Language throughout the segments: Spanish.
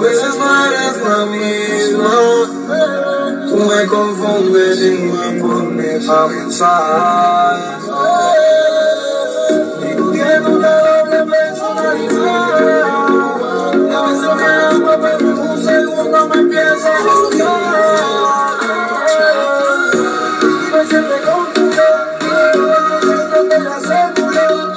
veces no eres la misma. Tú me confundes y me pones a pensar. Doble personalidad. A me ama, pero me a. Y me siento pero te lo aseguro.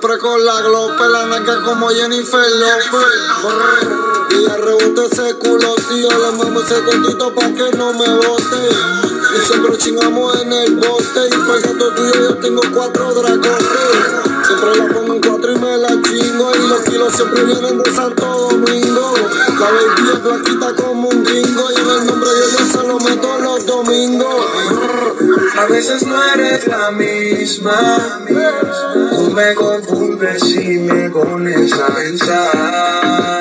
Siempre con la glope, la naca como Jennifer López. Y la rebote ese culo, tío. Le mamo ese tontito pa' que no me bote. Y siempre chingamos en el bote. Y por gato tuyo yo tengo cuatro dragones. Siempre la pongo en cuatro y me la chingo. Y los kilos siempre vienen de Santo Domingo. La baby es blanquita como un gringo. Y en el nombre de Dios se lo meto los domingos. A veces no eres la misma. Tú me confundes y me pones a pensar.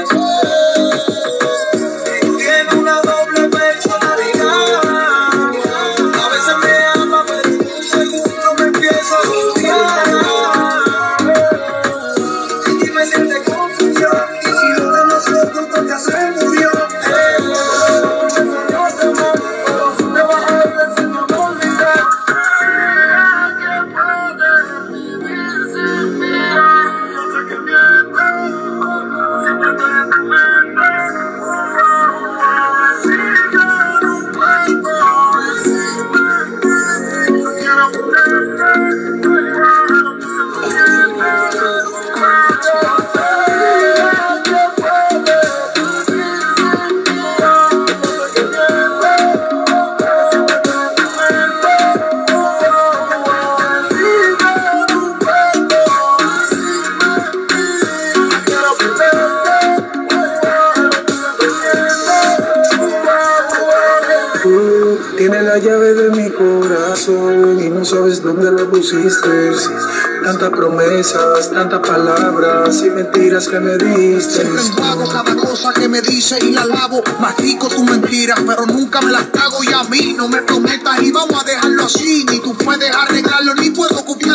Tú tienes la llave de mi corazón y no sabes dónde la pusiste. Tantas promesas, tantas palabras y mentiras que me diste. Siempre pago cada cosa que me dice y la lavo. Mastico tu mentira, pero nunca me las cago y a mí no me prometas y vamos a dejarlo así. Ni tú puedes arreglarlo, ni puedo en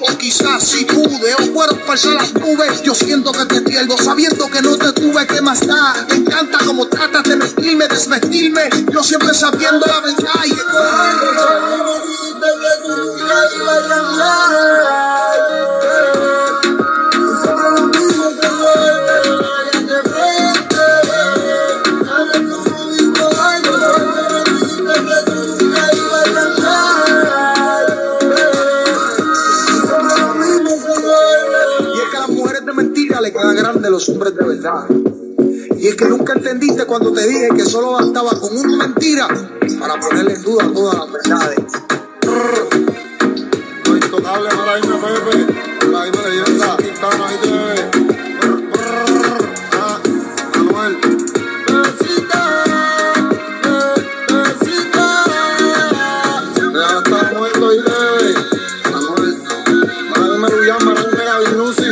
O quizás si pude, o pasar las nubes. Yo siento que te pierdo, sabiendo que no te tuve que más da. Me encanta como tratas de mentirme, desvestirme. Yo siempre sabiendo la verdad los hombres de verdad. Y es que nunca entendiste cuando te dije que solo bastaba con una mentira para ponerle en duda todas las verdades. Lo intocable para irme Pepe, la misma leyenda, Quintana, ahí te ah, Manuel. Besita, be- besita. Ya está muerto y bebé. Manuel. Manuel Merullán, Manuel Mega Vinusi.